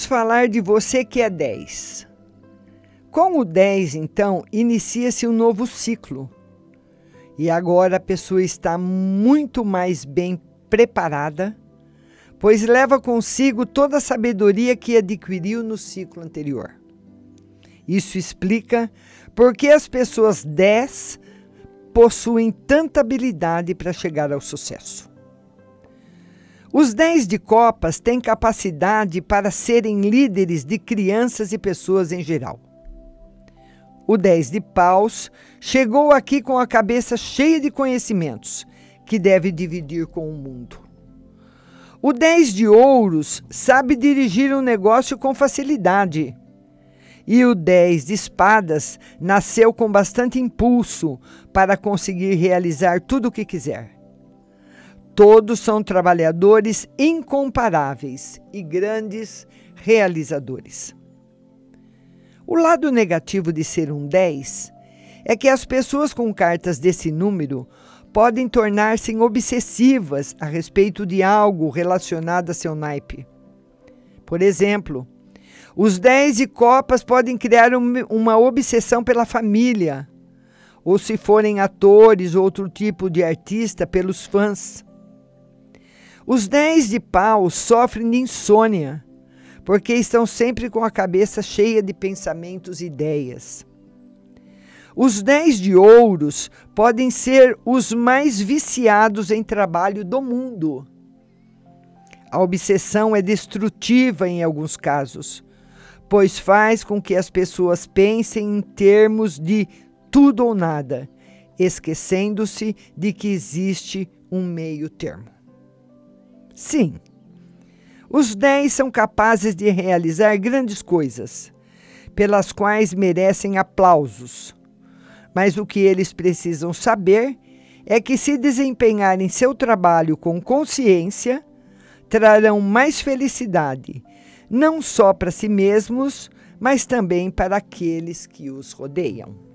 vamos falar de você que é 10. Com o 10, então, inicia-se um novo ciclo. E agora a pessoa está muito mais bem preparada, pois leva consigo toda a sabedoria que adquiriu no ciclo anterior. Isso explica por que as pessoas 10 possuem tanta habilidade para chegar ao sucesso. Os 10 de Copas têm capacidade para serem líderes de crianças e pessoas em geral. O 10 de Paus chegou aqui com a cabeça cheia de conhecimentos que deve dividir com o mundo. O 10 de Ouros sabe dirigir um negócio com facilidade. E o 10 de Espadas nasceu com bastante impulso para conseguir realizar tudo o que quiser. Todos são trabalhadores incomparáveis e grandes realizadores. O lado negativo de ser um 10 é que as pessoas com cartas desse número podem tornar-se obsessivas a respeito de algo relacionado a seu naipe. Por exemplo, os 10 de copas podem criar uma obsessão pela família, ou se forem atores ou outro tipo de artista, pelos fãs. Os dez de pau sofrem de insônia, porque estão sempre com a cabeça cheia de pensamentos e ideias. Os dez de ouros podem ser os mais viciados em trabalho do mundo. A obsessão é destrutiva em alguns casos, pois faz com que as pessoas pensem em termos de tudo ou nada, esquecendo-se de que existe um meio termo. Sim, os dez são capazes de realizar grandes coisas, pelas quais merecem aplausos. Mas o que eles precisam saber é que, se desempenharem seu trabalho com consciência, trarão mais felicidade, não só para si mesmos, mas também para aqueles que os rodeiam.